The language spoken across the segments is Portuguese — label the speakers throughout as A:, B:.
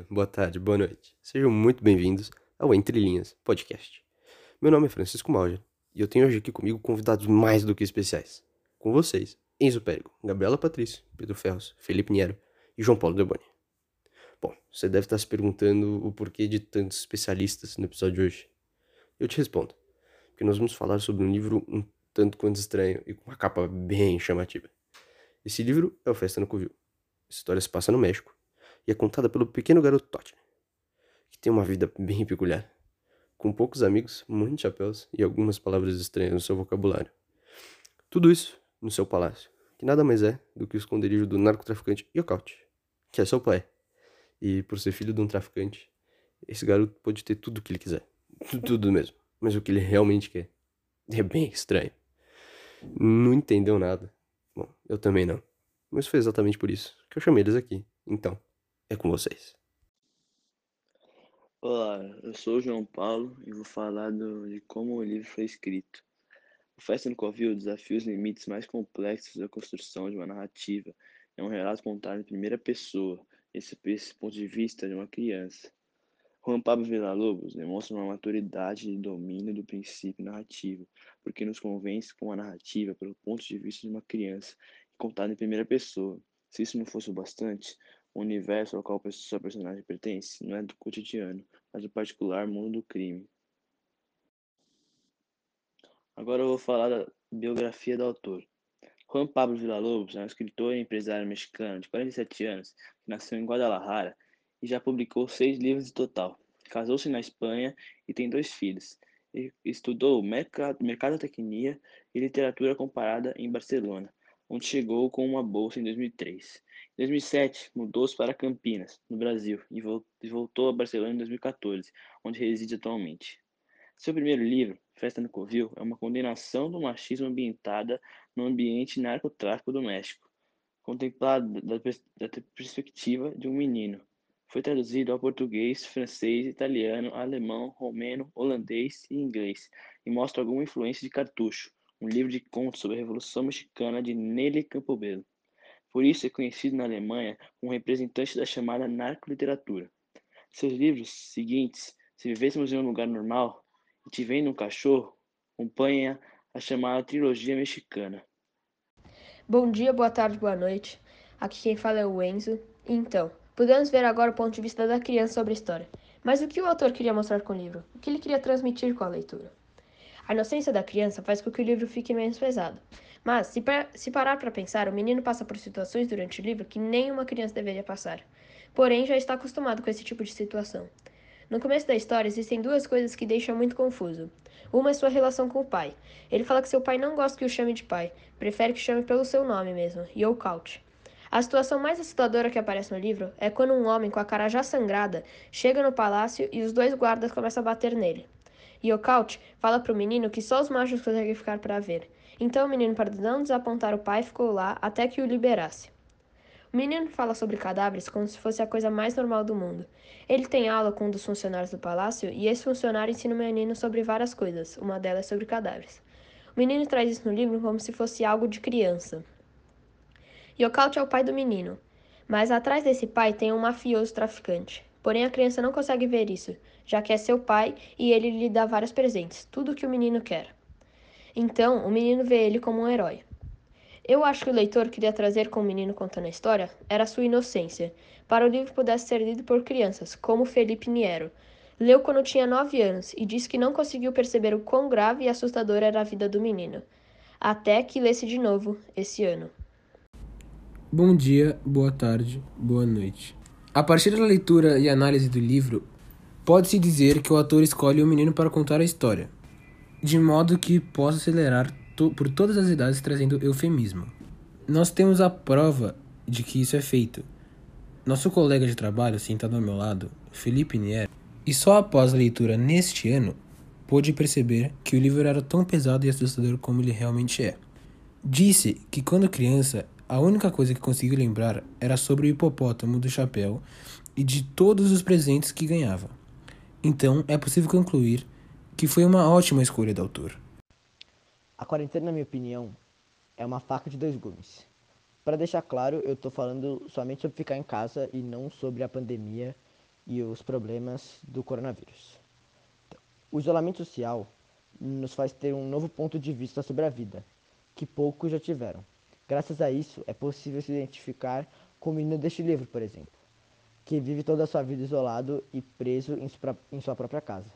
A: boa tarde, boa noite. Sejam muito bem-vindos ao Entre Linhas Podcast. Meu nome é Francisco Malger e eu tenho hoje aqui comigo convidados mais do que especiais. Com vocês, Enzo Périgo, Gabriela Patrício, Pedro Ferros, Felipe Niero e João Paulo Deboni. Bom, você deve estar se perguntando o porquê de tantos especialistas no episódio de hoje. Eu te respondo, porque nós vamos falar sobre um livro um tanto quanto estranho e com uma capa bem chamativa. Esse livro é o Festa no Covil. A história se passa no México e é contada pelo pequeno garoto Totti, que tem uma vida bem peculiar, com poucos amigos, muitos chapéus e algumas palavras estranhas no seu vocabulário. Tudo isso no seu palácio, que nada mais é do que o esconderijo do narcotraficante Yokaut, que é seu pai. E por ser filho de um traficante, esse garoto pode ter tudo o que ele quiser. Tudo mesmo. Mas o que ele realmente quer é bem estranho. Não entendeu nada. Bom, eu também não. Mas foi exatamente por isso que eu chamei eles aqui. Então, é com vocês.
B: Olá, eu sou o João Paulo e vou falar do, de como o livro foi escrito. O Festa no Covil desafia os limites mais complexos da construção de uma narrativa. É um relato contado em primeira pessoa, esse, esse ponto de vista de uma criança. Juan Pablo Villa-Lobos demonstra uma maturidade e domínio do princípio narrativo, porque nos convence com a narrativa pelo ponto de vista de uma criança, contada em primeira pessoa. Se isso não fosse o bastante, o universo ao qual sua personagem pertence não é do cotidiano, mas do particular mundo do crime. Agora eu vou falar da biografia do autor. Juan Pablo Villalobos é um escritor e empresário mexicano de 47 anos que nasceu em Guadalajara e já publicou seis livros no total. Casou-se na Espanha e tem dois filhos. Estudou mercadotecnia e literatura comparada em Barcelona, onde chegou com uma bolsa em 2003. Em 2007, mudou-se para Campinas, no Brasil, e voltou a Barcelona em 2014, onde reside atualmente. Seu primeiro livro, Festa no Covil, é uma condenação do machismo ambientada no ambiente narcotráfico do México, contemplado da, da perspectiva de um menino. Foi traduzido ao português, francês, italiano, alemão, romeno, holandês e inglês, e mostra alguma influência de Cartucho, um livro de contos sobre a Revolução Mexicana de Nelly Campobello. Por isso é conhecido na Alemanha como representante da chamada narcoliteratura. Seus livros seguintes, Se Vivêssemos em um Lugar Normal e Te Vendo um Cachorro, acompanham a chamada trilogia mexicana.
C: Bom dia, boa tarde, boa noite. Aqui quem fala é o Enzo. Então, podemos ver agora o ponto de vista da criança sobre a história. Mas o que o autor queria mostrar com o livro? O que ele queria transmitir com a leitura? A inocência da criança faz com que o livro fique menos pesado. Mas, se, se parar para pensar, o menino passa por situações durante o livro que nenhuma criança deveria passar. Porém, já está acostumado com esse tipo de situação. No começo da história, existem duas coisas que deixam muito confuso. Uma é sua relação com o pai. Ele fala que seu pai não gosta que o chame de pai, prefere que chame pelo seu nome mesmo, Yokaut. A situação mais assustadora que aparece no livro é quando um homem com a cara já sangrada chega no palácio e os dois guardas começam a bater nele. Yokaut fala para o menino que só os machos conseguem ficar para ver. Então o menino, para não desapontar o pai, ficou lá até que o liberasse. O menino fala sobre cadáveres como se fosse a coisa mais normal do mundo. Ele tem aula com um dos funcionários do palácio e esse funcionário ensina o menino sobre várias coisas, uma delas é sobre cadáveres. O menino traz isso no livro como se fosse algo de criança. Yokaut é o pai do menino, mas atrás desse pai tem um mafioso traficante. Porém, a criança não consegue ver isso, já que é seu pai e ele lhe dá vários presentes, tudo o que o menino quer. Então, o menino vê ele como um herói. Eu acho que o leitor queria trazer com o menino contando a história era sua inocência, para o livro pudesse ser lido por crianças, como Felipe Niero. Leu quando tinha nove anos e disse que não conseguiu perceber o quão grave e assustadora era a vida do menino, até que lesse de novo esse ano.
D: Bom dia, boa tarde, boa noite. A partir da leitura e análise do livro, pode-se dizer que o autor escolhe o menino para contar a história de modo que possa acelerar to por todas as idades trazendo eufemismo. Nós temos a prova de que isso é feito. Nosso colega de trabalho, sentado ao meu lado, Felipe Nier, e só após a leitura neste ano, pôde perceber que o livro era tão pesado e assustador como ele realmente é. Disse que quando criança, a única coisa que conseguiu lembrar era sobre o hipopótamo do chapéu e de todos os presentes que ganhava. Então, é possível concluir que foi uma ótima escolha do autor.
E: A quarentena, na minha opinião, é uma faca de dois gumes. Para deixar claro, eu estou falando somente sobre ficar em casa e não sobre a pandemia e os problemas do coronavírus. O isolamento social nos faz ter um novo ponto de vista sobre a vida, que poucos já tiveram. Graças a isso, é possível se identificar com o menino deste livro, por exemplo, que vive toda a sua vida isolado e preso em sua própria casa.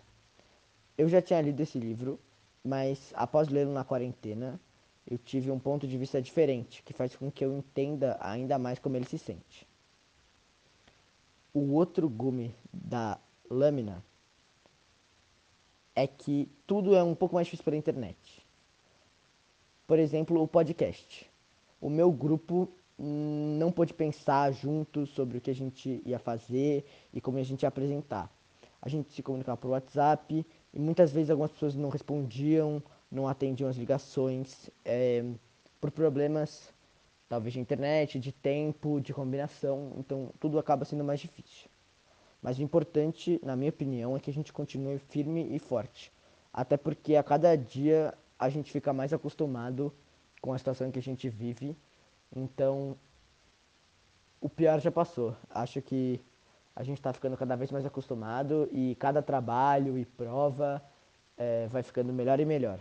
E: Eu já tinha lido esse livro, mas após lê-lo na quarentena, eu tive um ponto de vista diferente, que faz com que eu entenda ainda mais como ele se sente. O outro gume da lâmina é que tudo é um pouco mais difícil pela internet. Por exemplo, o podcast. O meu grupo não pôde pensar juntos sobre o que a gente ia fazer e como a gente ia apresentar. A gente se comunicava por WhatsApp e muitas vezes algumas pessoas não respondiam, não atendiam as ligações é, por problemas talvez de internet, de tempo, de combinação, então tudo acaba sendo mais difícil. Mas o importante, na minha opinião, é que a gente continue firme e forte. Até porque a cada dia a gente fica mais acostumado com a situação que a gente vive. Então, o pior já passou. Acho que a gente está ficando cada vez mais acostumado e cada trabalho e prova é, vai ficando melhor e melhor.